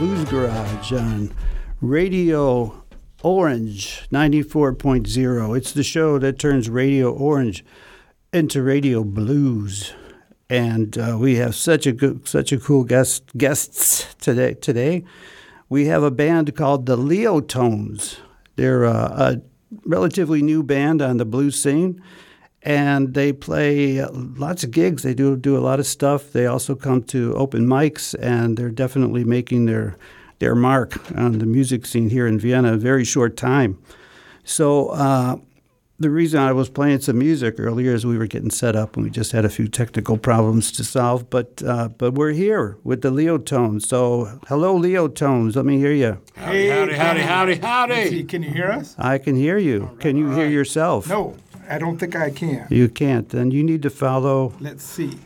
Blues Garage on Radio Orange 94.0. It's the show that turns Radio Orange into Radio Blues. And uh, we have such a good, such a cool guest guests today. Today, we have a band called the Leotones. They're uh, a relatively new band on the blues scene and they play lots of gigs. They do do a lot of stuff. They also come to open mics, and they're definitely making their their mark on the music scene here in Vienna in a very short time. So. Uh, the reason I was playing some music earlier is we were getting set up and we just had a few technical problems to solve. But uh, but we're here with the Leo Tones. So hello, Leo Tones. Let me hear you. Howdy, howdy, howdy, howdy, howdy. See, can you hear us? I can hear you. Can you hear yourself? No, I don't think I can. You can't. Then you need to follow. Let's see.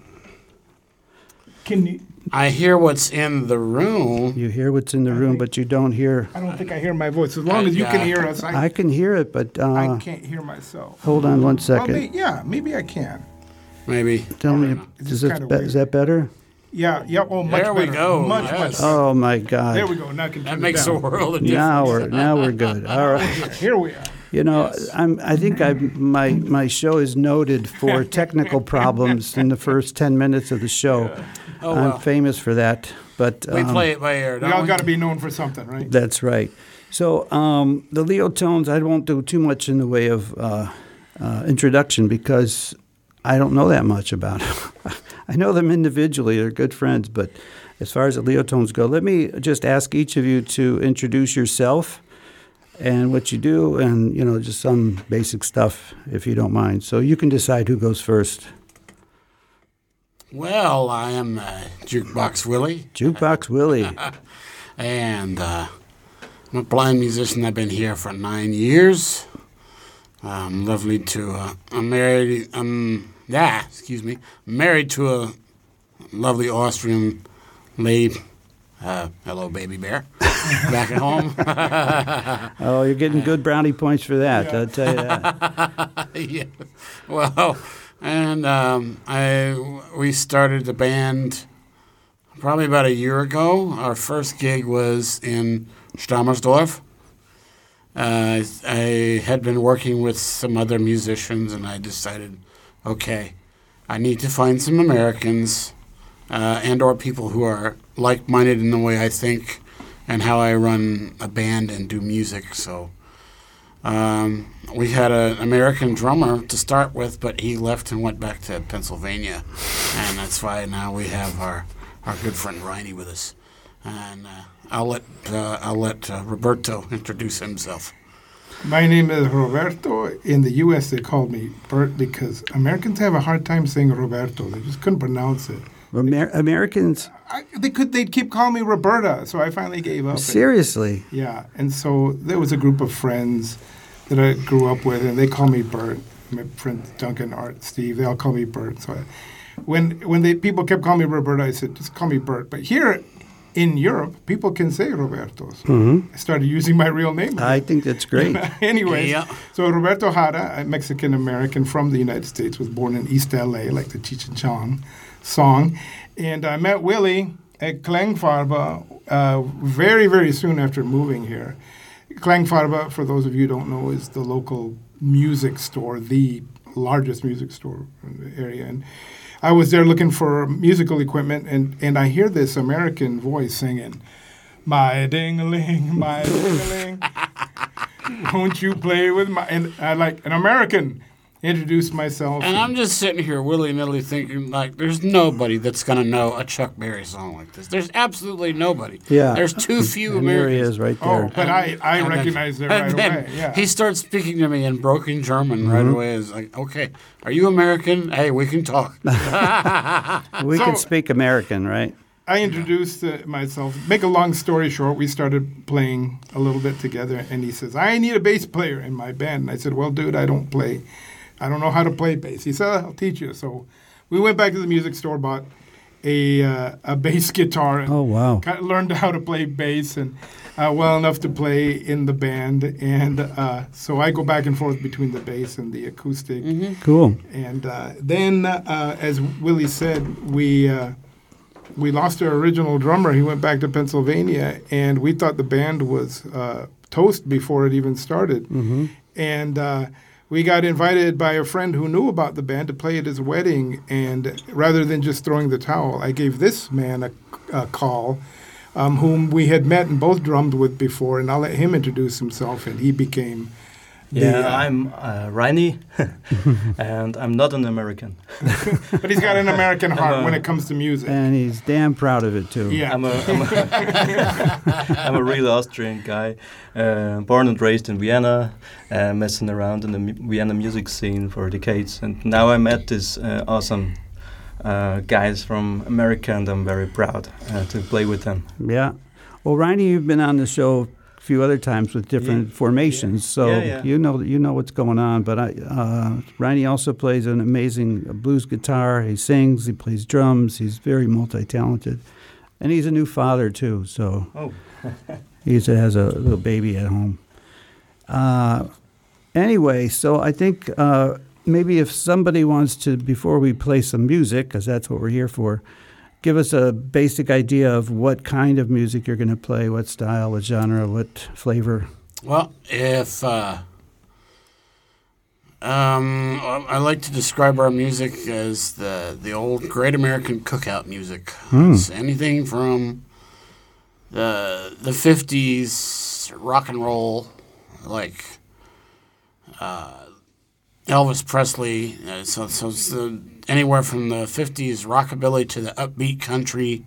Can you? I hear what's in the room. You hear what's in the room, but you don't hear. I don't think I hear my voice. As long as you can hear us, I, I can hear it, but uh, I can't hear myself. hold on one second. Well, may, yeah, maybe I can. Maybe. Tell me, is, just it be- is that better? Yeah, yeah. Oh, much There we better. go, Much, yes. much better. Oh my God! There we go. Now can That turn it makes a world of difference. Now we're now we're good. All right. Here we are. You know, I'm. I think I my my show is noted for technical problems in the first ten minutes of the show. Oh, I'm well. famous for that. But We um, play it by ear, We all got to be known for something, right? That's right. So um, the Leo tones, I won't do too much in the way of uh, uh, introduction because I don't know that much about them. I know them individually; they're good friends. But as far as the Leo tones go, let me just ask each of you to introduce yourself and what you do, and you know, just some basic stuff, if you don't mind. So you can decide who goes first. Well, I am uh, Jukebox Willie, Jukebox Willie. and uh, I'm a blind musician. I've been here for nine years. I'm lovely to. Uh, I'm married. I'm yeah. Excuse me. Married to a lovely Austrian lady. Uh, hello, baby bear. Back at home. Oh, you're getting good brownie points for that. I'll tell you that. yeah. Well, and um, I we started the band probably about a year ago. Our first gig was in Stammersdorf. Uh, I had been working with some other musicians, and I decided, okay, I need to find some Americans uh, and or people who are like-minded in the way I think and how I run a band and do music. So. Um, we had an American drummer to start with, but he left and went back to Pennsylvania, and that's why now we have our, our good friend Reini with us. And uh, I'll let uh, I'll let uh, Roberto introduce himself. My name is Roberto. In the U.S., they called me Bert because Americans have a hard time saying Roberto. They just couldn't pronounce it. Amer- Americans, I, they could. They'd keep calling me Roberta, so I finally gave up. seriously. Yeah, and so there was a group of friends that I grew up with, and they call me Bert. My friends Duncan, Art, Steve, they all call me Bert. So I, when when they people kept calling me Roberta, I said just call me Bert. But here in Europe, people can say Roberto. So mm-hmm. I started using my real name. I think that's great. anyway, Yeah. so Roberto Jara, a Mexican American from the United States, was born in East LA, like the Cheech and Chong song. And I met Willie at Klangfarbe uh, very, very soon after moving here. Klangfarbe, for those of you who don't know, is the local music store, the largest music store in the area. And I was there looking for musical equipment, and, and I hear this American voice singing, My ding-a-ling, my ding-a-ling. Won't you play with my and I like an American introduced myself. And I'm just sitting here willy nilly thinking like, there's nobody that's gonna know a Chuck Berry song like this. There's absolutely nobody. Yeah. There's too few And there he is right there. oh, there. but I I And then- recognized it and right then away. Yeah. He starts speaking to me in broken German right Mm-hmm. away. It's like, okay, are you American? Hey, we can talk. we can speak American, right? I introduced uh, myself. Make a long story short, we started playing a little bit together, and he says, "I need a bass player in my band." And I said, "Well, dude, I don't play. I don't know how to play bass." He said, "I'll teach you." So we went back to the music store, bought a uh, a bass guitar, and Oh, wow. kind of learned how to play bass and uh, well enough to play in the band. And uh, so I go back and forth between the bass and the acoustic. Cool. And uh, then, uh, as Willie said, we uh, we lost our original drummer. He went back to Pennsylvania, and we thought the band was uh, toast before it even started. Mm-hmm. And uh, we got invited by a friend who knew about the band to play at his wedding. And rather than just throwing the towel, I gave this man a, a call. Um, whom we had met and both drummed with before, and I'll let him introduce himself, and he became the, Yeah, uh, I'm uh, Reini, and I'm not an American. but he's got an American heart uh, when it comes to music. And he's damn proud of it too. yeah, I'm a, I'm a, I'm a real Austrian guy, uh, born and raised in Vienna, uh, messing around in the mu- Vienna music scene for decades, and now I met this uh, awesome uh, guys from America, and I'm very proud uh, to play with them. Yeah. Well, Reini, you've been on the show a few other times with different Yeah. formations, so Yeah, yeah. you know you know what's going on. But I, uh, Reini also plays an amazing blues guitar. He sings. He plays drums. He's very multi-talented, and he's a new father too. So Oh. he has a little baby at home. Uh, anyway, so I think uh, maybe if somebody wants to, before we play some music, because that's what we're here for, give us a basic idea of what kind of music you're going to play, what style, what genre, what flavor. Well, if uh, um, I like to describe our music as the the old Great American Cookout music. It's anything from the the fifties rock and roll, like uh, Elvis Presley. Uh, so so it's the, anywhere from the fifties rockabilly to the upbeat country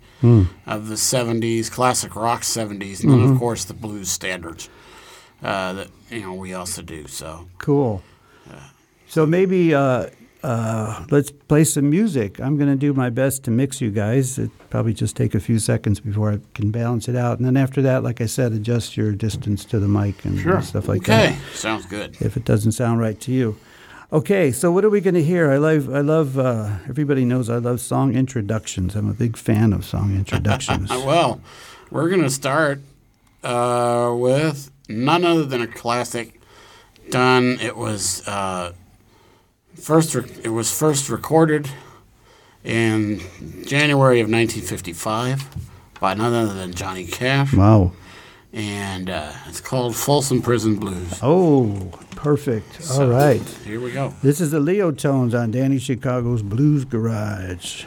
of the seventies, classic rock seventies, and then of course the blues standards uh, that you know we also do. So Cool. So maybe uh, uh, let's play some music. I'm going to do my best to mix you guys. It probably just take a few seconds before I can balance it out, and then after that, like I said, adjust your distance to the mic and Sure. stuff like that. okay, sounds good. if it doesn't sound right to you. Okay, so what are we going to hear? I love, I love. Uh, everybody knows I love song introductions. I'm a big fan of song introductions. Well, we're gonna start uh, with none other than a classic. Done. It was uh, first. Re- it was first recorded in January of 1955 by none other than Johnny Cash, wow. and uh, it's called Folsom Prison Blues. Oh, perfect. All So, right. Here we go. This is the Leo Tones on Danny Chicago's Blues Garage.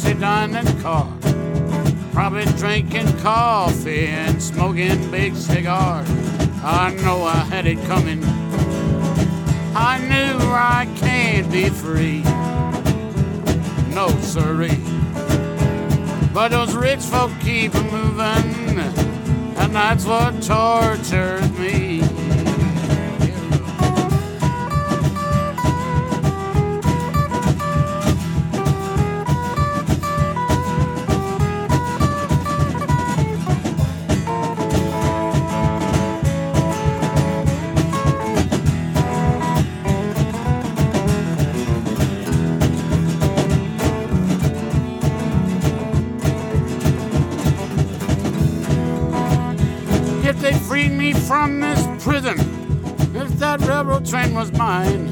A fancy dining car. Probably drinking coffee and smoking big cigars. I know I had it coming. I knew I can't be free. No, sirree. But those rich folk keep moving, and that's what tortures me. From this prison. If that railroad train was mine,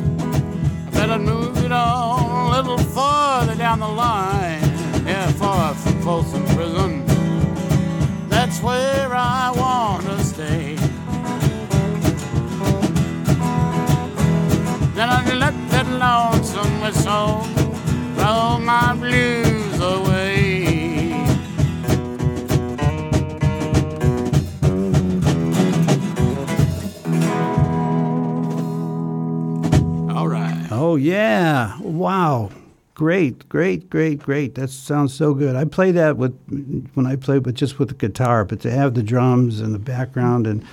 I bet I'd move it on a little farther down the line. Yeah, far from Folsom Prison. That's where I want to stay. Then I'd let that lonesome whistle roll my blues great, great, great, great. That sounds so good. I play that with when I play with just with the guitar, but to have the drums and the background, and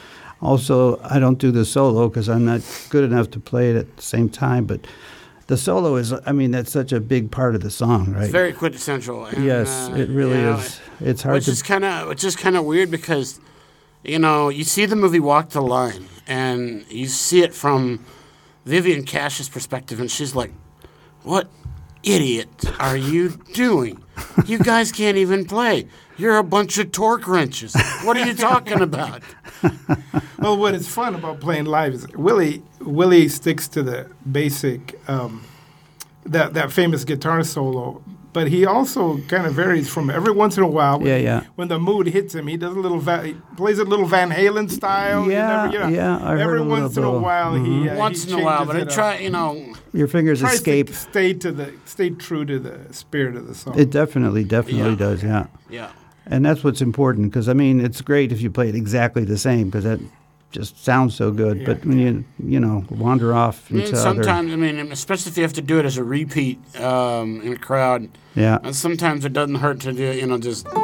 also I don't do the solo because I'm not good enough to play it at the same time. But the solo is, I mean, that's such a big part of the song, right? It's very quintessential. and, yes, uh, it really yeah, is. It's hard Which to. is kind of which is kind of weird because, you know, you see the movie Walk the Line, and you see it from Vivian Cash's perspective, and she's like, "What idiot are you doing? You guys can't even play. You're a bunch of torque wrenches. What are you talking about?" Well, what is fun about playing live is Willie Willie sticks to the basic um, that that famous guitar solo, but he also kind of varies from every once in a while. when- Yeah, yeah. When the mood hits him, he does a little Va- he plays a little Van Halen style. You Yeah, never- you know, yeah, I heard every a little once in a bit. while, he uh, Once he in a while, but I try, you know, Your fingers Tries escape. to stay to the stay true to the spirit of the song. It definitely, definitely Yeah. does. Yeah. yeah. And that's what's important because I mean it's great if you play it exactly the same because that just sounds so good. Yeah. But when you you know wander off into other, sometimes, I mean, especially if you have to do it as a repeat um, in a crowd, yeah, And sometimes it doesn't hurt to do, you know, just.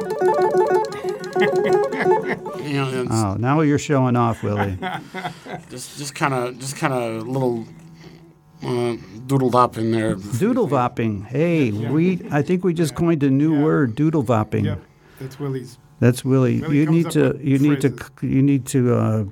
you know, oh now you're showing off, Willie. just just kind of just kind of little uh, doodled up in there. doodle vopping. Hey, we I think we just coined a new Yeah. word, doodle vopping. Yep, that's Willie's. That's Willie. Willie you comes need up to with you need to phrases. c- you need to. Uh,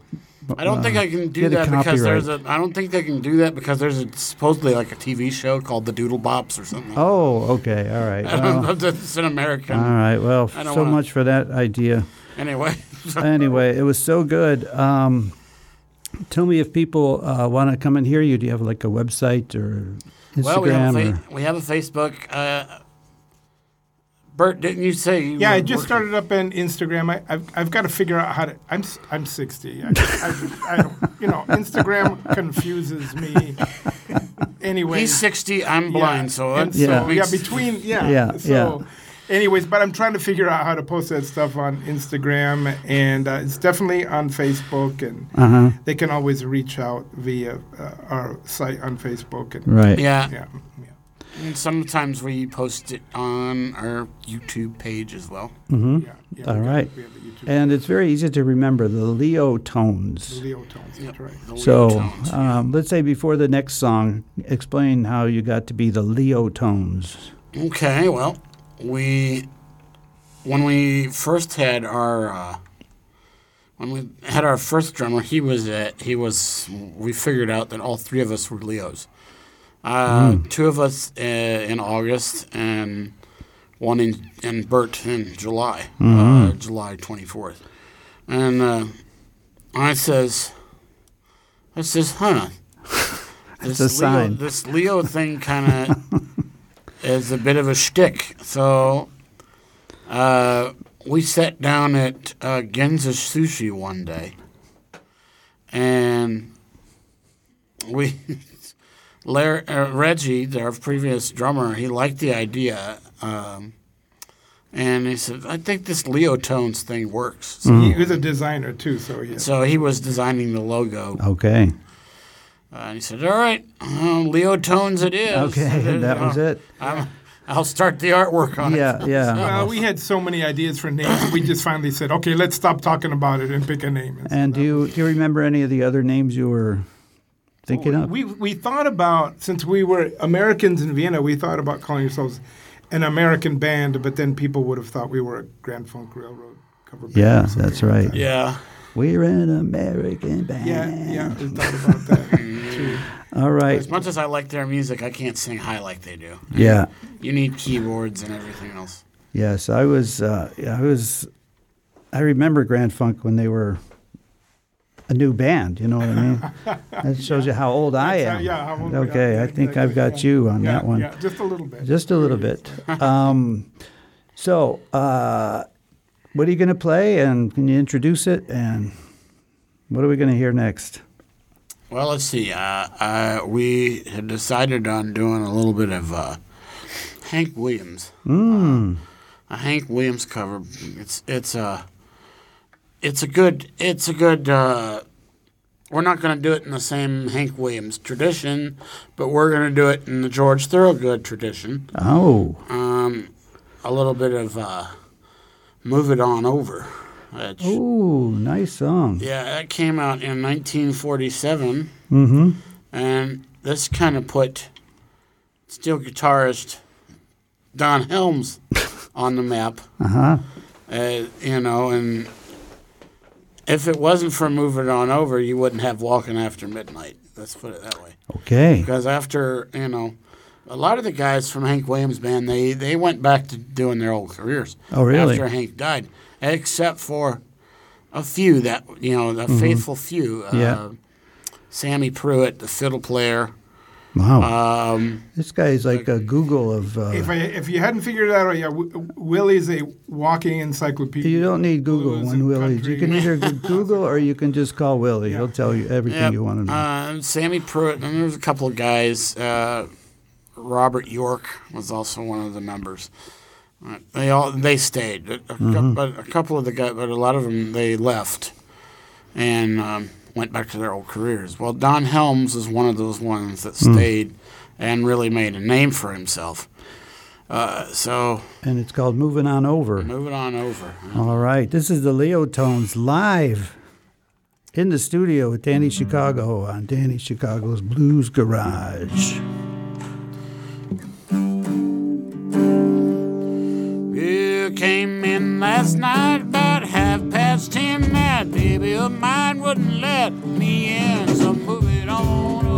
I don't think I can do that because there's a. I don't think they can do that because there's a, supposedly like a TV show called The Doodlebops or something. oh, okay, all right. I don't know Well, if it's an American. all right. Well, so wanna- much for that idea. Anyway, anyway, it was so good. Um, tell me if people uh, want to come and hear you. Do you have like a website or Instagram? well, we have, a or? fa- we have a Facebook. Uh, Bert, didn't you say? You Yeah, were I just working- started up on Instagram. I, I've, I've got to figure out how to. I'm s- I'm 60. I, I, I don't, you know, Instagram confuses me. Anyway, He's 60, I'm blind, so and that so Yeah. yeah, between yeah, Yeah, So, anyways, but I'm trying to figure out how to post that stuff on Instagram, and uh, it's definitely on Facebook, and Uh huh. they can always reach out via uh, our site on Facebook. And, Right. Yeah, yeah, yeah. And sometimes we post it on our YouTube page as well. Mm-hmm. yeah, yeah, All we got- right. we have the YouTube And it's very easy to remember the Leo the tones. Leo tones. That's right. The Leo So tones, yeah. um, let's say before the next song, explain how you got to be the Leo tones. Okay, well, we when we first had our uh, when we had our first drummer, he was at he was we figured out that all three of us were Leos. Uh, Two of us uh, in August and one in and Bert in July, uh, July twenty fourth. And uh, I says, I says, huh. This a Leo, sign. this Leo thing kind of is a bit of a shtick. So uh, we sat down at uh, Genza Sushi one day, and we Larry, uh, Reggie, their previous drummer, he liked the idea, um, and he said, "I think this Leo Tones thing works." So, He was a designer too, so yeah. so he was designing the logo, Okay. uh, and he said, "All right, uh, Leo Tones it is." Okay. And that was it. I'm, I'll start the artwork on it. Yeah. Yeah. Well, we had so many ideas for names. We just finally said, okay, let's stop talking about it and pick a name. And do you, do you remember any of the other names you were thinking of? we we thought about since we were Americans in Vienna, we thought about calling ourselves an American band, but then people would have thought we were a Grand Funk Railroad cover band. Yeah, or something that's like right. that. Yeah. We're an American band. Yeah, yeah, we thought about that too. All right. As much as I like their music, I can't sing high like they do. Yeah. You need keyboards and everything else. Yes, I was. Uh, I was. I remember Grand Funk when they were a new band. You know what I mean? That shows you how old I That's how- am. yeah, how old we are. okay, I think I've got you on Yeah, that one. Yeah, just a little bit. Just a little bit. Um, so, uh, what are you going to play, and can you introduce it? And what are we going to hear next? Well, let's see. Uh, uh, we had decided on doing a little bit of uh, Hank Williams. Mm. a Hank Williams cover. It's it's a it's a good it's a good. Uh, we're not going to do it in the same Hank Williams tradition, but we're going to do it in the George Thorogood tradition. Oh, Um, a little bit of uh, "Move It On Over." Which, ooh, nice song. yeah, that came out in 1947, Mm-hmm. and this kind of put steel guitarist Don Helms on the map. Uh huh. Uh, you know, and if it wasn't for moving on over, you wouldn't have walking after midnight. Let's put it that way. Okay. Because after you know, a lot of the guys from Hank Williams band, they they went back to doing their old careers. Oh, really? After Hank died, except for a few that you know, the faithful few. Uh, Mm-hmm. Yeah. Sammy Pruett, the fiddle player. Wow. Um, this guy is like a Google of. Uh, If I if you hadn't figured it out, yeah, w- Willie's a walking encyclopedia. you don't need Google when one, and You can either Google or you can just call Willie. Yeah. He'll tell you everything Yep. you want to know. Uh, Sammy Pruett, and there's a couple of guys. Uh, Robert York was also one of the members. Uh, they all they stayed, a, a cou- but a couple of the guys, but a lot of them they left and um, went back to their old careers. Well, Don Helms is one of those ones that stayed and really made a name for himself. Uh, so and it's called Moving On Over. moving on over. All right. This is the Leo Tones live in the studio with Danny Chicago on Danny Chicago's Blues Garage. You came in last night about half past ten. Baby of mine wouldn't let me in, so move it on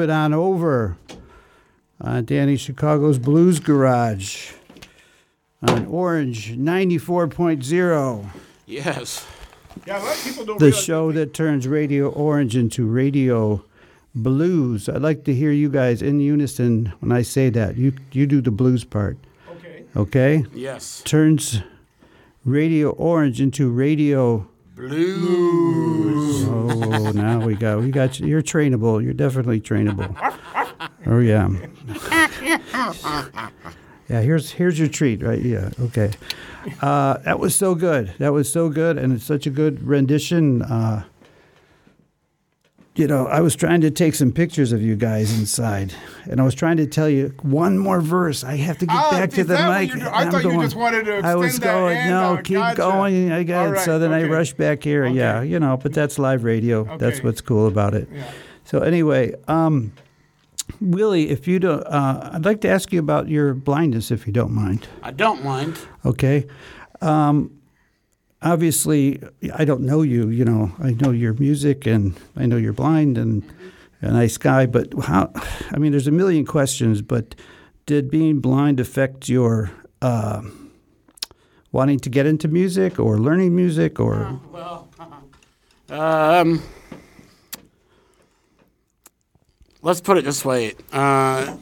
it on over on Danny Chicago's Blues Garage on Orange 94.0, Yes. Yeah, a lot of people don't the show that turns Radio Orange into Radio Blues. I'd like to hear you guys in unison when I say that. You, you do the blues part, Okay. okay? Yes. Turns Radio Orange into Radio Blues. Oh, now we got You got you. You're trainable. You're definitely trainable. Oh yeah. Yeah, here's here's your treat, right? Yeah, okay. Uh, that was so good. That was so good, and it's such a good rendition. Uh, you know, I was trying to take some pictures of you guys inside, and I was trying to tell you one more verse. I have to get Ah, back to the that mic. I I'm thought you just wanted to I was that going. No, out. keep Gotcha. going. I got All it. right, So then I rushed back here. Yeah, you know, but that's live radio. That's what's cool about it. Yeah. So anyway, um, Willie, if you don't, uh, I'd like to ask you about your blindness, if you don't mind. I don't mind. Okay. Um, obviously, I don't know you. You know, I know your music, and I know you're blind and a nice guy. But how? I mean, there's a million questions. But did being blind affect your uh, wanting to get into music or learning music or? Well, um, let's put it this way. Uh,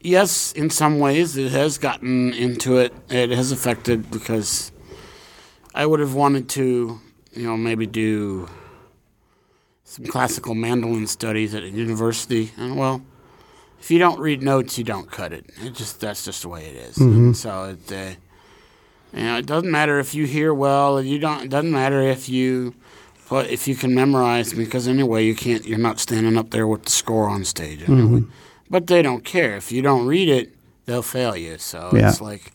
yes, in some ways, it has gotten into it. It has affected because I would have wanted to, you know, maybe do some classical mandolin studies at a university. And well, if you don't read notes, you don't cut it. It just that's just the way it is. And so it. Uh, you know, it doesn't matter if you hear well. You don't. It doesn't matter if you, but if you can memorize, because anyway, you can't. You're not standing up there with the score on stage. Anyway. But they don't care if you don't read it. They'll fail you. So Yeah. it's like,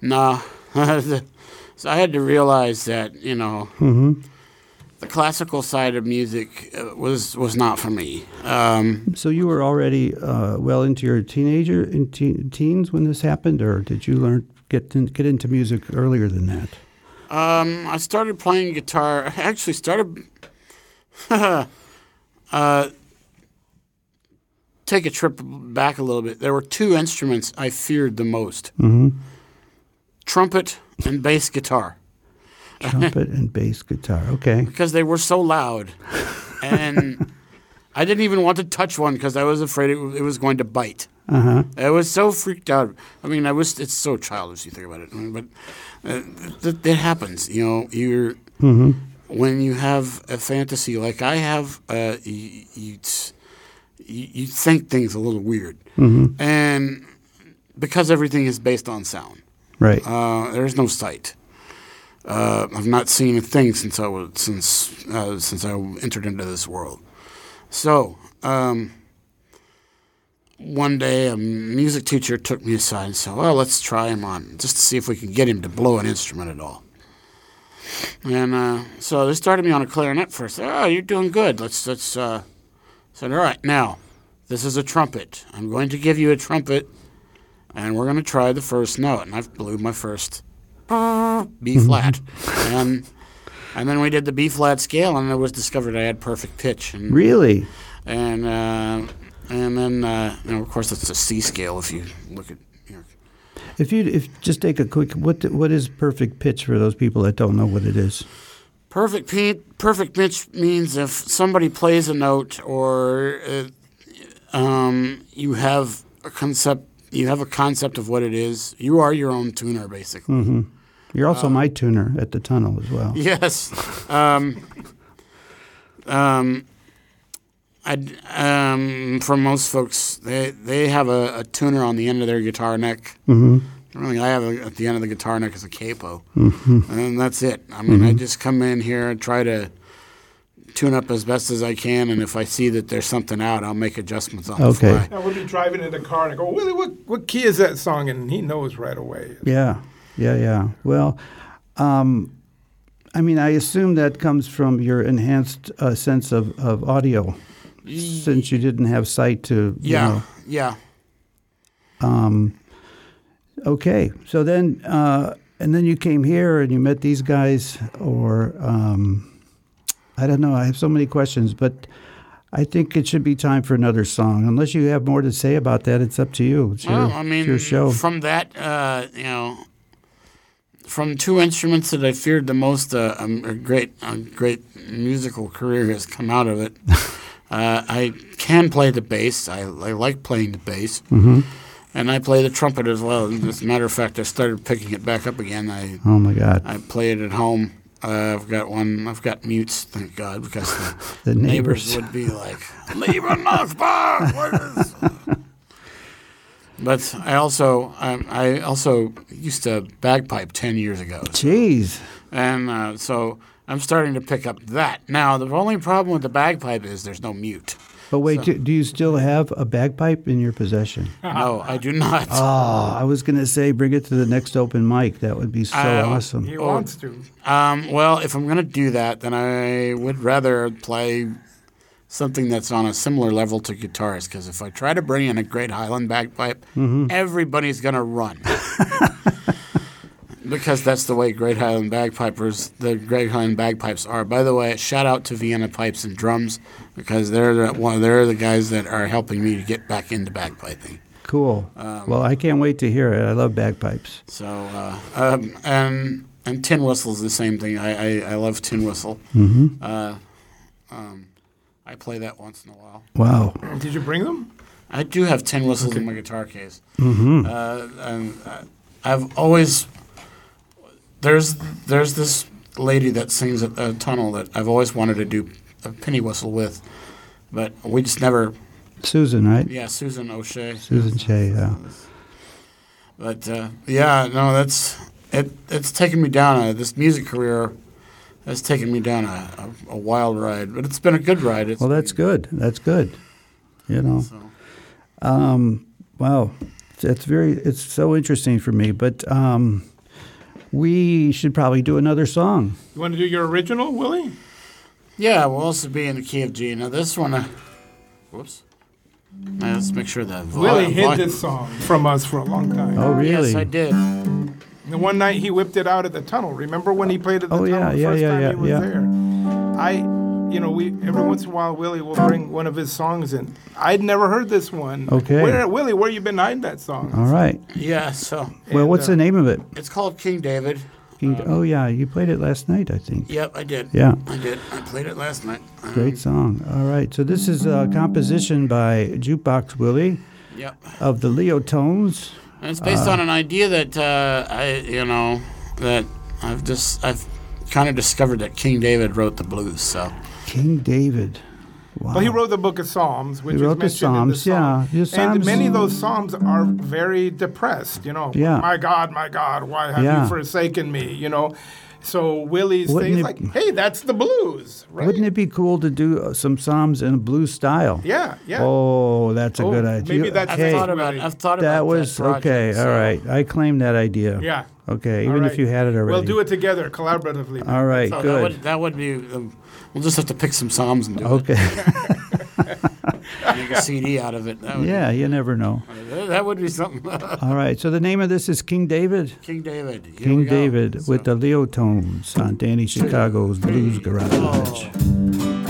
nah. so I had to realize that you know, the classical side of music uh, was was not for me. Um, So you were already uh, well into your teenager in teen, teens when this happened, or did you learn get in, get into music earlier than that? Um, I started playing guitar. I actually started. uh, take a trip back a little bit. There were two instruments I feared the most: trumpet and bass guitar, Trumpet and bass guitar. Okay. because they were so loud, and I didn't even want to touch one because I was afraid it, it was going to bite. Uh huh. I was so freaked out. I mean, I was. It's so childish. You think about it, but uh, happens. You know, you're when you have a fantasy like I have. Uh, you, you, you you think things a little weird, and because everything is based on sound, Right. uh, there is no sight. Uh, I've not seen a thing since I was since uh, since I entered into this world. So. Um, one day a music teacher took me aside and said, "Well, let's try him on just to see if we can get him to blow an instrument at all." And uh, so they started me on a clarinet first. Oh, you're doing good. Let's let's. Uh, said, all right, now this is a trumpet. I'm going to give you a trumpet, and we're going to try the first note. And I blew my first B flat, and and then we did the B flat scale, and it was discovered I had perfect pitch. And really? and uh, and then uh, you know, of course it's a C scale if you look at you know, If you if just take a quick what what is perfect pitch for those people that don't know what it is? perfect pitch. Perfect pitch means if somebody plays a note or uh, um, you have a concept, you have a concept of what it is. You are your own tuner, basically. You're also my tuner at the tunnel as well. Yes. Um, um, I, um, for most folks, they they have a, a tuner on the end of their guitar neck. Mm-hmm. Really, I have a, at the end of the guitar neck is a capo, and that's it. I mean, I just come in here and try to tune up as best as I can, and if I see that there's something out, I'll make adjustments on Okay. the fly. I would be driving in the car and I go, Willie, what, what key is that song? And he knows right away. Yeah, yeah, yeah. Well, um, I mean, I assume that comes from your enhanced uh, sense of, of audio, since you didn't have sight to. you Yeah, know. yeah. Okay, so then, uh, and then you came here and you met these guys, or um, I don't know. I have so many questions, but I think it should be time for another song. Unless you have more to say about that, it's up to you. It's your, Well, I mean, your show. from that, uh, you know, from two instruments that I feared the most, uh, um, a great, a great musical career has come out of it. uh, I can play the bass. I, I like playing the bass, Mm-hmm. and I play the trumpet as well. As a matter of fact, I started picking it back up again. I oh my God, I play it at home. Uh, I've got one. I've got mutes, thank God, because the, the neighbors neighbors. would be like, "Lieber Nachbar, what is?" But I also um, I also used to bagpipe ten years ago, Jeez. and uh, so I'm starting to pick up that. Now the only problem with the bagpipe is there's no mute. But wait, do, do you still have a bagpipe in your possession? No, I do not. Oh, I was going to say bring it to the next open mic. That would be so I- awesome. He Oh. wants to. Um, well, if I'm going to do that, then I would rather play something that's on a similar level to guitars. Because if I try to bring in a great Highland bagpipe, everybody's going to run. because that's the way great Highland bagpipers, the great Highland bagpipes are. By the way, shout out to Vienna Pipes and Drums because they're the, one, they're the guys that are helping me to get back into bagpiping. Cool. Um, well, I can't wait to hear it. I love bagpipes. So, uh, um, and and tin whistle's the same thing. I, I, I love tin whistle. Mm-hmm. Uh, um, I play that once in a while. Wow. Did you bring them? I do have tin whistles in my guitar case. Mm-hmm. Uh, and uh, I've always there's there's this lady that sings at a tunnel that I've always wanted to do a penny whistle with, but we just never. Susan, right? Yeah, Susan O'Shea. Susan Shea, yeah. But uh, yeah, no, that's it. It's taken me down. A, this music career has taken me down a, a, a wild ride, but it's been a good ride. It's Well, that's good. That's good. You know. So, Um, wow, that's very. It's so interesting for me. But um, we should probably do another song. You want to do your original, Willie? Yeah, we'll also be in the key of G. Now this one, uh, whoops. Now, let's make sure that vol- Willie hid this song from us for a long time. Oh, really? Yes, I did. The one night he whipped it out at the tunnel. Remember when he played at the Oh, tunnel yeah, the yeah, first yeah, time yeah, he was yeah. there? I, you know, we every once in a while Willie will bring one of his songs in. I'd never heard this one. Okay. Where Willie, where you been hiding that song? All right. Yeah, so Well, And, what's uh, the name of it? it's called King David. King- oh yeah, you played it last night, I think. Yep, I did. Yeah. I did. I played it last night. Um, Great song. All right. So this is a composition by Jukebox Willie Yep. of the Leo Tones. And it's based on an idea that uh, I, you know, that I've just I've kind of discovered that King David wrote the blues. So King David. Wow. Well, he wrote the book of Psalms, which He is wrote the mentioned in the Psalms, yeah. song. The And many of those psalms are very depressed. You know, Yeah. my God, my God, why have Yeah. you forsaken me? You know, so Willie's Wouldn't thing is it- like, hey, that's the blues, right? Wouldn't it be cool to do uh, some psalms in a blues style? Yeah, yeah. Oh, that's a Oh, good idea. maybe that's I've thought about I've thought about That was project, okay. so- All right, I claim that idea. Yeah. Okay, even right. if you had it already. We'll do it together, collaboratively. All right, So that good. would that would be. We'll just have to pick some psalms and do Okay. it. Make a CD out of it. Yeah, you never know. Uh, that would be something. All right. So the name of this is King David. King David. Here King. David So- with the Leo Tones on Danny Chicago's Blues Garage. Oh.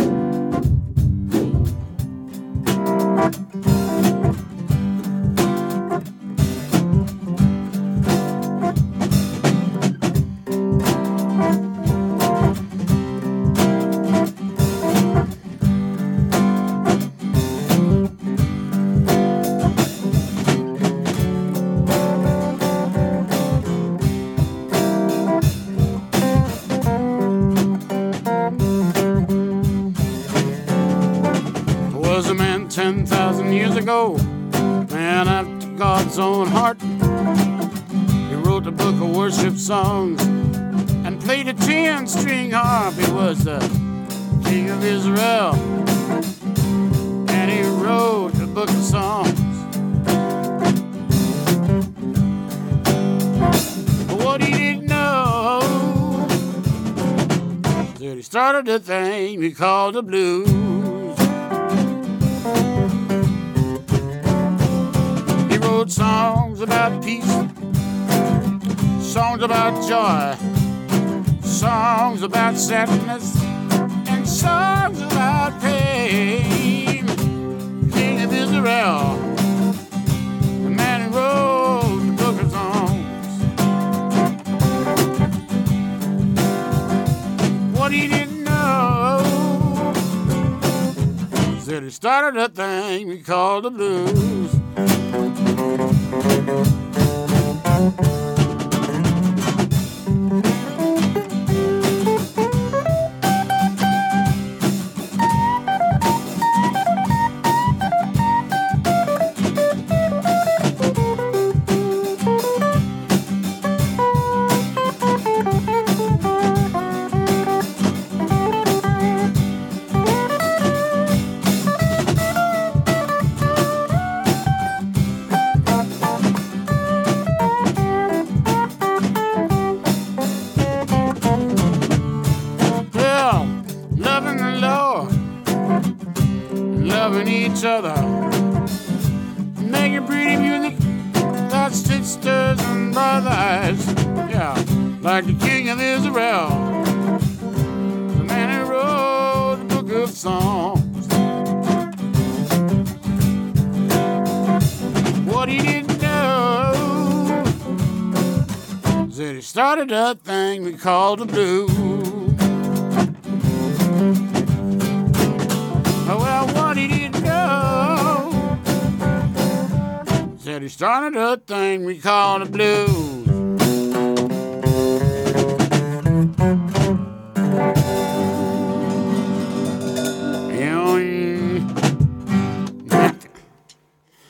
Ago, man after God's own heart. He wrote a book of worship songs and played a 10 string harp. He was the king of Israel, and he wrote the book of songs. But what he didn't know that he started a thing we called the blues. Songs about peace, songs about joy, songs about sadness, and songs about pain. King of Israel, the man who wrote the book of songs. What he didn't know is that he started a thing we called the blues. Each called the blues. Oh, well, what he didn't know said he started a thing we call the blues.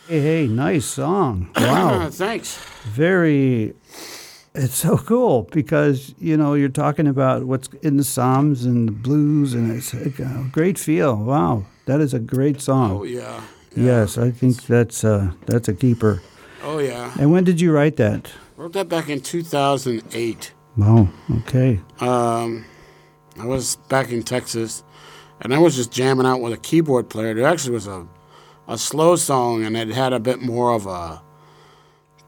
Hey, hey, nice song. Wow. Thanks. Very, it's so cool because, you know, you're talking about what's in the Psalms and the blues, and it's a great feel. Wow. That is a great song. Oh yeah. Yes, I think that's uh, that's a keeper. Oh yeah. And when did you write that? Wrote that back in 2008. Wow. Okay. Um, I was back in Texas, and I was just jamming out with a keyboard player. There actually was a a slow song, and it had a bit more of a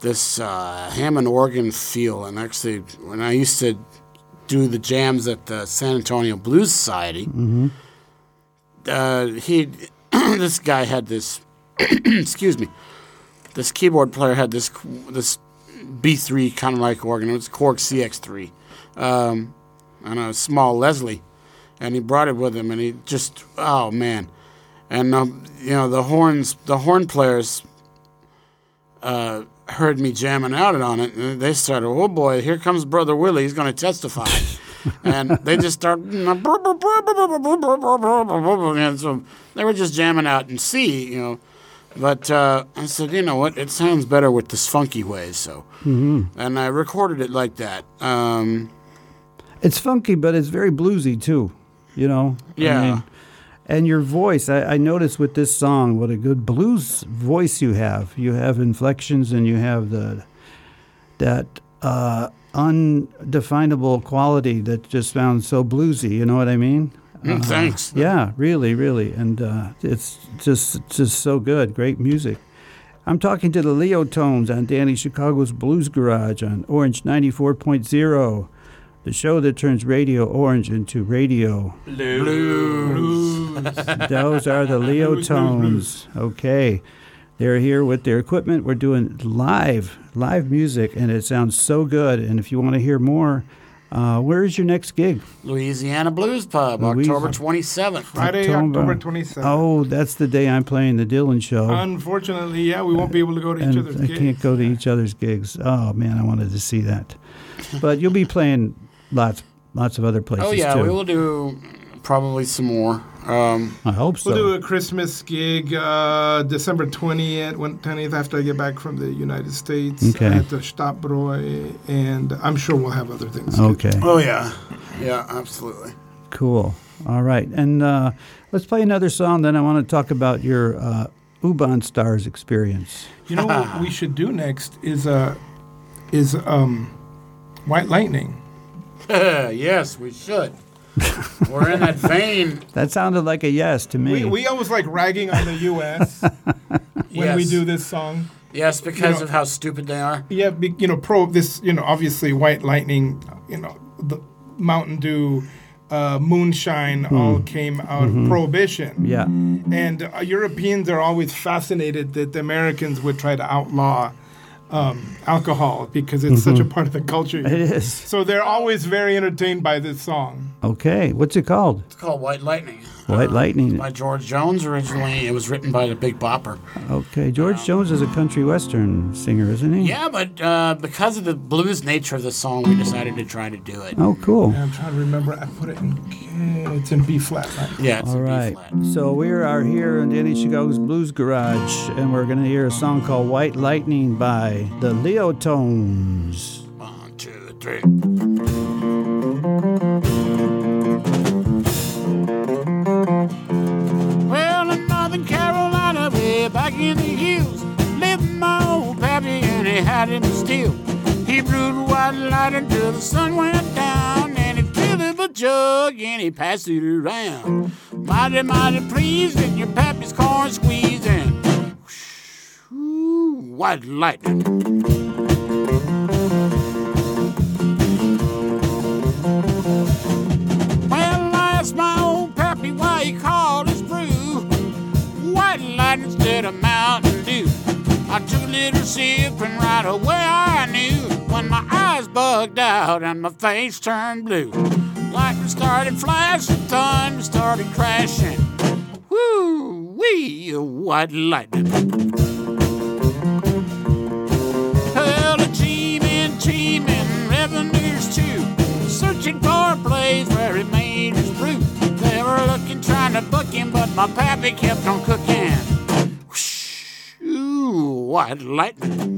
this uh, Hammond organ feel. And actually, when I used to do the jams at the San Antonio Blues Society, uh, he this guy had this excuse me this keyboard player had this this B3 kind of like organ. It was Korg CX3 um, on a small Leslie, and he brought it with him, and he just oh man, and um, you know the horns the horn players uh, heard me jamming out on it, and they started oh boy here comes brother Willie he's going to testify. and they just start and so they were just jamming out in C, you know. But uh, I said, you know what? It sounds better with this funky way, So, and I recorded it like that. Um, It's funky, but it's very bluesy too. You know. I Yeah. mean, and your voice, I, I noticed with this song, what a good blues voice you have. You have inflections, and you have the that uh, undefinable quality that just sounds so bluesy. You know what I mean? mm, thanks. Yeah, really, really, and uh, it's just just so good. Great music. I'm talking to the Leo Tones on Danny Chicago's Blues Garage on Orange 94.0, the show that turns Radio Orange into radio. blues. Those are the Leo Tones. Okay. They're here with their equipment. We're doing live, live music, and it sounds so good. And if you want to hear more, uh, where is your next gig? Louisiana Blues Pub, Louis- October 27th. Friday, October 27th. Oh, that's the day I'm playing the Dylan show. Unfortunately, yeah, we won't be able to go to each and other's I gigs. can't go to each other's gigs. Oh man, I wanted to see that. But you'll be playing lots, lots of other places Oh yeah, too. we will do probably some more. Um, I hope so. We'll do a Christmas gig uh, December 20th, 20th after I get back from the United States Okay. at the Stadtbräu, and I'm sure we'll have other things. okay, oh yeah, yeah, absolutely. cool. All right, and uh, let's play another song. Then I want to talk about your uh, U-Bahn Stars experience. You know what we should do next is uh, is um, White Lightning. yes, we should. We're in that vein. That sounded like a yes to me. We, we always like ragging on the U.S. when we do this song. Yes, because know- of how stupid they are. Yeah, be, you know, pro this, you know, obviously White Lightning, you know, the Mountain Dew, uh, Moonshine all came out of Prohibition. yeah, And uh, Europeans are always fascinated that the Americans would try to outlaw um, alcohol because it's such a part of the culture. it is. So they're always very entertained by this song. Okay, what's it called? It's called White Lightning. White Lightning. By George Jones originally. It was written by the Big Bopper. Okay, George Jones is a country western singer, isn't he? Yeah, but uh, because of the blues nature of the song, we decided to try to do it. Oh, cool. And I'm trying to remember. I put it in. It's in B flat. Right? Yeah, it's All a B right. flat. So we are here in Danny Chicago's Blues Garage, and we're going to hear a song called White Lightning by the Leo Tones. One, two, three. He had him still. He brewed white light until the sun went down, and he filled up a jug and he passed it around. Mighty, mighty pleased with your pappy's corn squeezing. White lightning. Well, I asked my old pappy why he called his brew white lightning instead of Mountain. I took a little sip and right away I knew when my eyes bugged out and my face turned blue. Lightning started flashing, thunder started crashing. Woo wee, white lightning. Well, a teaming, teaming, revenues too. Searching for a place where he made his brew. They were looking, trying to book him, but my pappy kept on cooking. White lightning.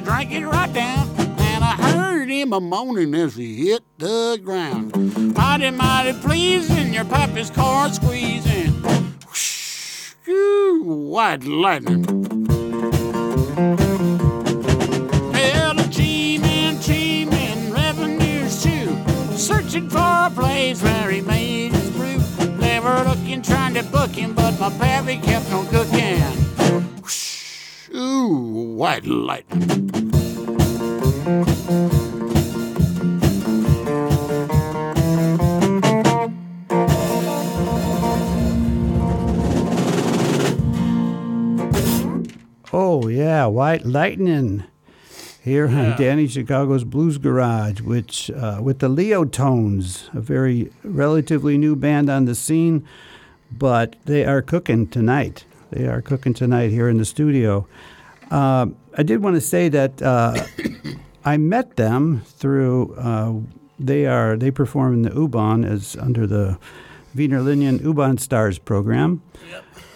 Drank it right down. And I heard him a moaning as he hit the ground. Mighty, mighty pleasing, your pappy's corn squeezing. Whoosh, ooh, white lightning. Well, a teaming, teaming, revenues too. Searching for a place where he made his brew. Were looking, trying to book him, but my pappy kept on cooking. Ooh, white lightning. Lightning. Here Yeah. on Danny Chicago's Blues Garage, which uh, with the Leo Tones, a very relatively new band on the scene, but they are cooking tonight. They are cooking tonight here in the studio. Uh, I did want to say that uh, I met them through. Uh, they are they perform in the U-Bahn as under the Wiener Linien U-Bahn Stars program.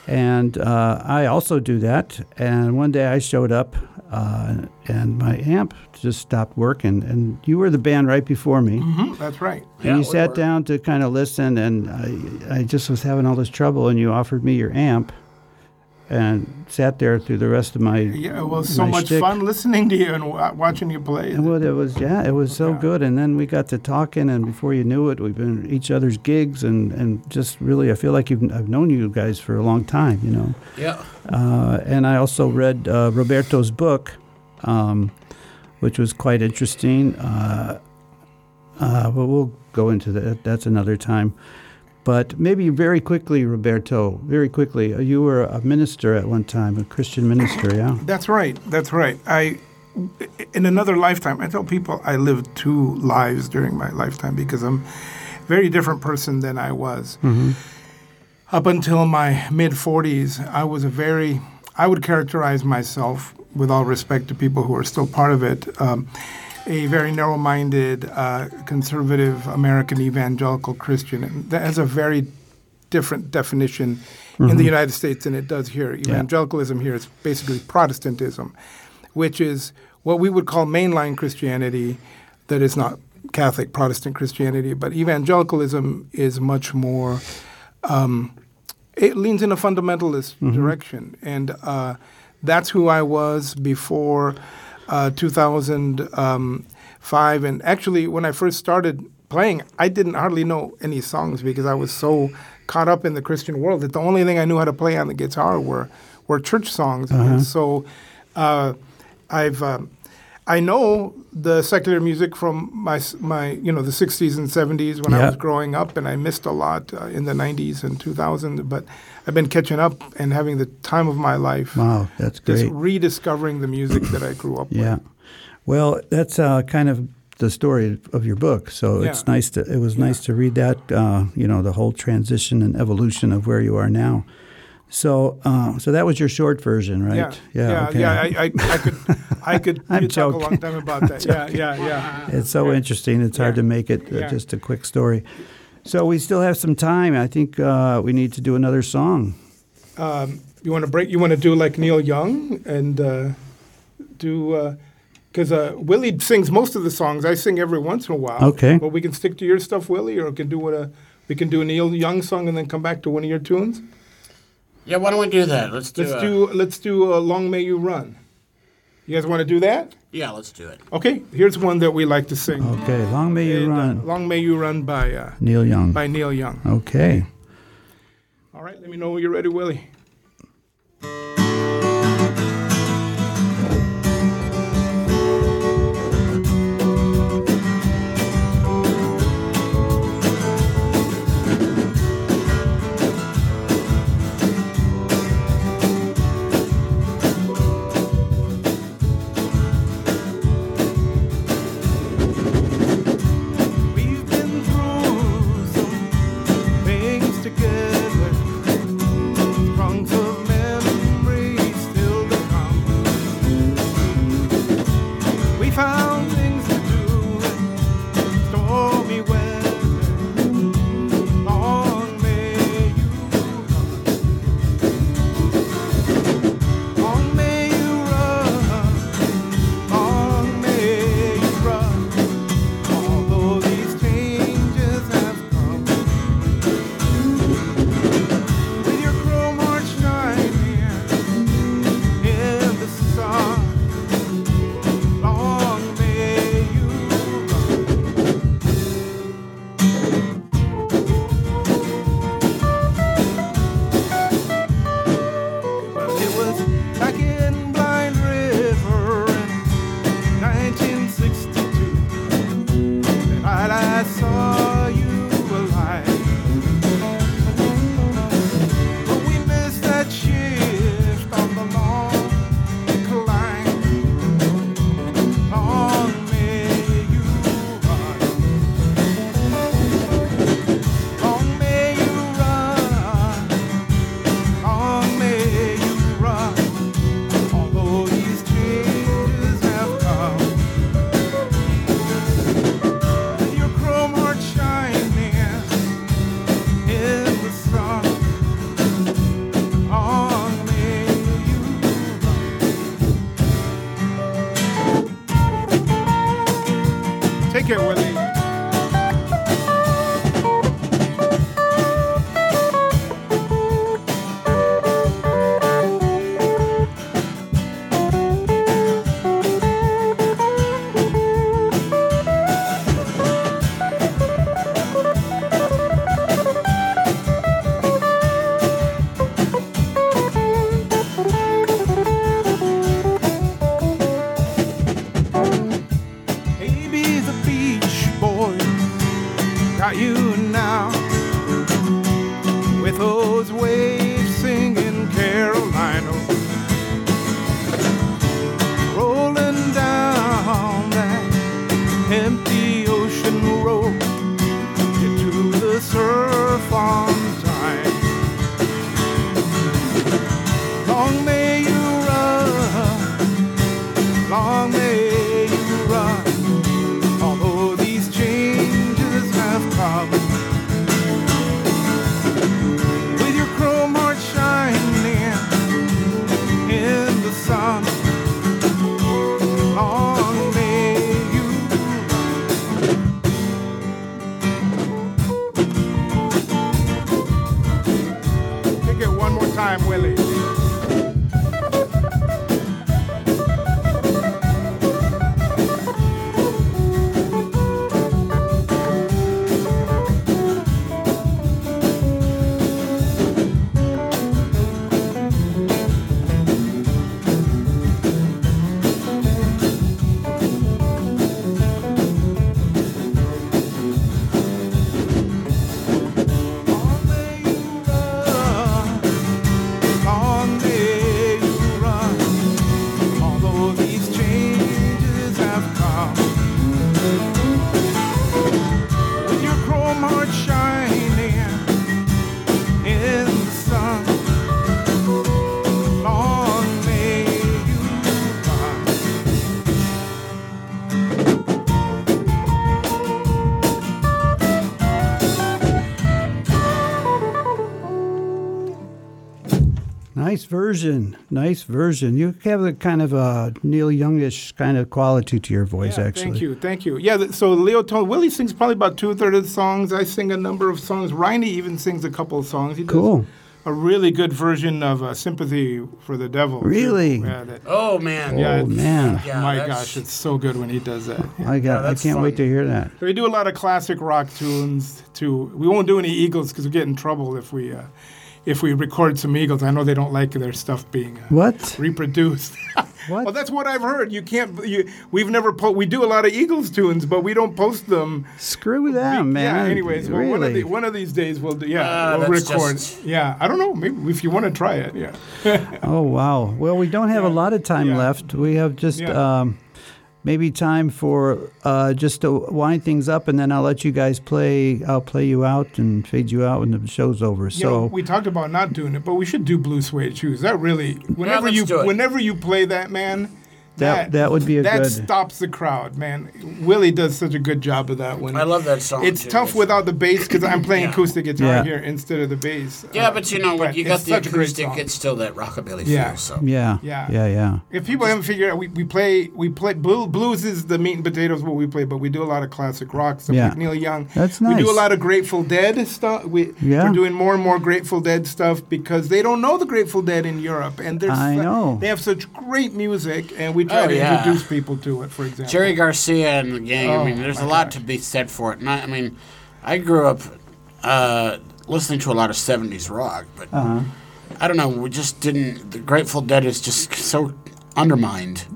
And uh, I also do that. And one day I showed up, uh, and my amp just stopped working. And you were the band right before me. Mhm, that's right. And Yeah, you sat down to kind of listen, and I, I just was having all this trouble. And you offered me your amp, and sat there through the rest of my. Yeah, it was so much shtick. fun listening to you and wa- watching you play. And well, it was yeah, it was so Yeah. good. And then we got to talking, and before you knew it, we've been at each other's gigs, and, and just really, I feel like you've, I've known you guys for a long time, you know. Yeah. Uh, and I also read uh, Roberto's book, um, which was quite interesting. Uh, uh, but we'll go into that. That's another time. But maybe very quickly, Roberto, very quickly, uh, you were a minister at one time, a Christian minister, yeah? That's right. That's right. I, in another lifetime, I tell people I lived two lives during my lifetime because I'm a very different person than I was. Up until my mid 40s, I was a very, I would characterize myself, with all respect to people who are still part of it, um, a very narrow minded, uh, conservative American evangelical Christian. And that has a very different definition in the United States than it does here. Evangelicalism here is basically Protestantism, which is what we would call mainline Christianity that is not Catholic Protestant Christianity, but evangelicalism is much more. Um, it leans in a fundamentalist direction, and uh, that's who I was before uh, 2005. And actually, when I first started playing, I didn't hardly know any songs because I was so caught up in the Christian world that the only thing I knew how to play on the guitar were were church songs. And so uh, I've um, I know the secular music from my my you know the 60s and 70s when I was growing up, and I missed a lot uh, in the 90s and 2000. But I've been catching up and having the time of my life, Wow, that's just great. rediscovering the music that I grew up Yeah. with. Yeah, well, that's uh, kind of the story of your book. So Yeah. it's nice to it was nice to read that. Uh, you know, the whole transition and evolution of where you are now. So, uh, so that was your short version, right? Yeah, yeah, okay. yeah. I, I, I could, I could I'm talk a long time about that. Yeah, yeah, yeah. It's so Yeah. interesting. It's hard Yeah. to make it uh, Yeah. just a quick story. So we still have some time. I think uh, we need to do another song. Um, you want to break? You want to do like Neil Young and uh, do because uh, Willie sings most of the songs. I sing every once in a while. Okay. But we can stick to your stuff, Willie, or we can do what a we can do a Neil Young song and then come back to one of your tunes. Yeah, why don't we do that? Let's do. Let's a- do let's do uh, "Long May You Run." You guys want to do that? Yeah, let's do it. Okay. Here's one that we like to sing. Okay, long may you And, uh, run, "Long May You Run" by uh, Neil Young. by Neil Young. Okay. All right. Let me know when you're ready, Willie. Nice version. Nice version. You have a kind of a Neil Youngish kind of quality to your voice, Yeah, actually. Thank you, thank you. Yeah, so Leo Tone, Willie sings probably about two thirds of the songs. I sing a number of songs. Reini even sings a couple of songs. He does Cool. a really good version of uh, "Sympathy for the Devil." Really? Yeah, that, Oh man. yeah, Oh, man. Yeah, my gosh, it's so good when he does that. I got. I can't wait to hear that. So we do a lot of classic rock tunes too. We won't do any Eagles because we get in trouble if we uh, if we record some Eagles. I know they don't like their stuff being uh, What? reproduced. What? well, that's what I've heard. You can't. You, we've never. Po- we do a lot of Eagles tunes, but we don't post them. Screw them, man. Yeah. Anyways, well, one of the, one of these days we'll do. Yeah, Ah, we'll record. just- Yeah, I don't know. Maybe if you want to try it. Yeah. Oh wow. Well, we don't have a lot of time Yeah. left. We have just Yeah. um, maybe time for uh, just to wind things up, and then I'll let you guys play. I'll play you out and fade you out when the show's over. You know, So we talked about not doing it, but we should do blue suede shoes. That really, whenever let's you whenever you play that, man, That- that would be a good idea. that good- stops the crowd, man. Willie does such a good job of that one. I love that song. It's too. tough It's- without the bass because I'm playing Yeah. acoustic guitar Yeah. here instead of the bass. Yeah, Uh, but you know when but you got the such a great acoustic, song. it's still that rockabilly Yeah. feel. So yeah, Yeah. yeah, yeah. If people haven't figured out, we, we play we play blues is the meat and potatoes what we play, but we do a lot of classic rock stuff Yeah. like Neil Young. That's nice. We do a lot of Grateful Dead stuff. We Yeah. we're doing more and more Grateful Dead stuff because they don't know the Grateful Dead in Europe, and there's I know. they have such great music, and we try Oh, to yeah. introduce people to it. For example, Jerry Garcia and the gang. Oh, I mean, there's a lot gosh. to be said for it. And I, I mean, I grew up uh, listening to a lot of '70s rock, but Uh-huh. I don't know. We just didn't. The Grateful Dead is just so undermined.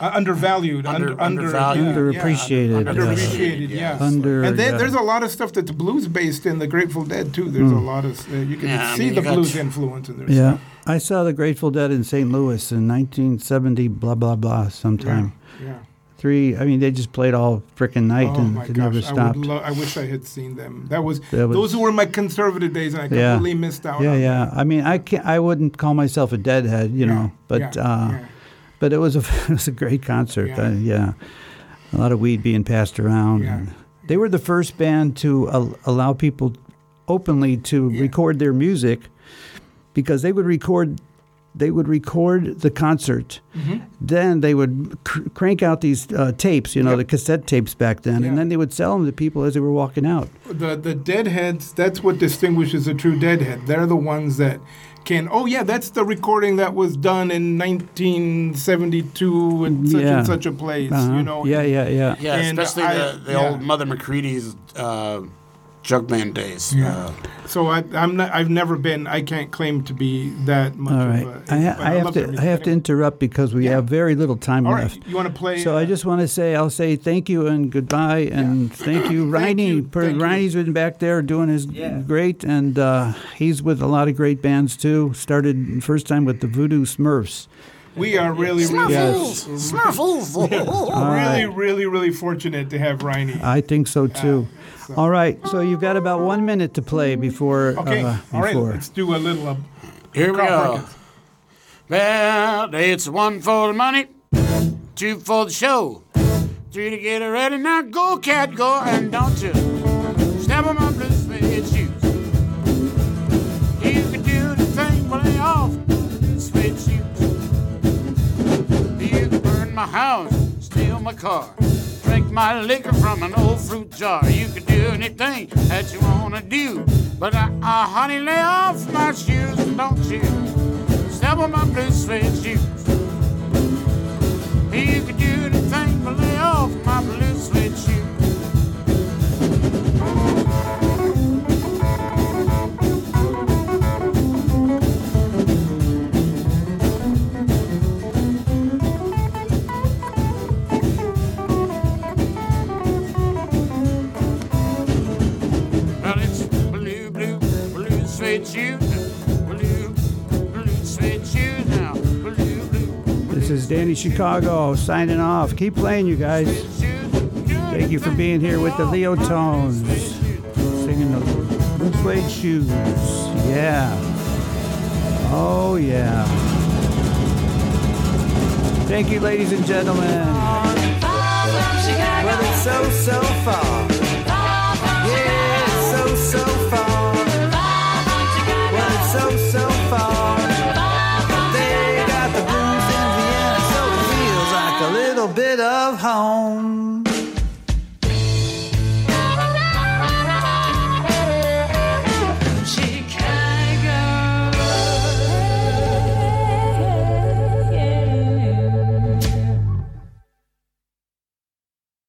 uh, undervalued, Under- under, under, undervalued. yeah, Underappreciated. Under- yes. underappreciated. Yes. Under, and then yeah. there's a lot of stuff that's blues based in the Grateful Dead too. There's a lot of uh, you can Yeah, I see mean, the blues influence in there. Yeah, I saw the Grateful Dead in St. Louis in 1970. Blah blah blah. Sometime. yeah. Three. I mean, they just played all frickin' night Oh and my it gosh! never I, stopped. would lo- I wish I had seen them. That was, That was- those were my conservative days, and I Yeah. completely missed out. yeah, yeah. that. I mean, I can't. I wouldn't call myself a deadhead, you know, but yeah, uh, yeah. but it was a it was a great concert. Yeah. Uh, yeah, a lot of weed being passed around. Yeah. They were the first band to al- allow people openly to Yeah. record their music because they would record they would record the concert. Mm-hmm. Then they would cr- crank out these uh, tapes, you know, Yep. the cassette tapes back then, Yeah. and then they would sell them to people as they were walking out. the the deadheads. That's what distinguishes a true deadhead. They're the ones that can. Oh yeah, that's the recording that was done in 1972 in such Yeah. and such a place. Uh-huh. You know. yeah, yeah, yeah. Yeah, And especially I- the, the yeah. old Mother McCree's uh, jug band days. Yeah. Uh, So I, I'm not. I've never been. I can't claim to be that much. All right, Of a, I, ha- but I have to their I have to interrupt because we Yeah. have very little time All left. right, you want to play? So I uh, just want to say, I'll say thank you and goodbye, and thank you, Thank Reini. Per- Reini's been back there doing his Yeah. great, and uh, he's with a lot of great bands too. Started first time with the Voodoo Smurfs. we are really, really, Yes. Smurfles! really, really, really fortunate to have Reini. I think so too. So- All right, so you've got about one minute to play before. Okay, uh, all right. Let's do a little. Uh, Here we go. Perkins. Well, it's one for the money, two for the show, three to get it ready. Now go, cat, go, and don't you step on my blue suede shoes. You can do the thing, but lay off suede shoes. You can burn my house, steal my car, drink my liquor from an old fruit jar. You can do anything that you wanna do, but uh, uh, honey, lay off my shoes, and don't you? Step on my blue suede shoes. You This is Danny Chicago signing off. Keep playing, you guys. Thank you for being here with the Leo Tones, singing the Blue Suede Shoes. Yeah. Oh, yeah. Thank you, ladies and gentlemen. Well, so, so far. Home.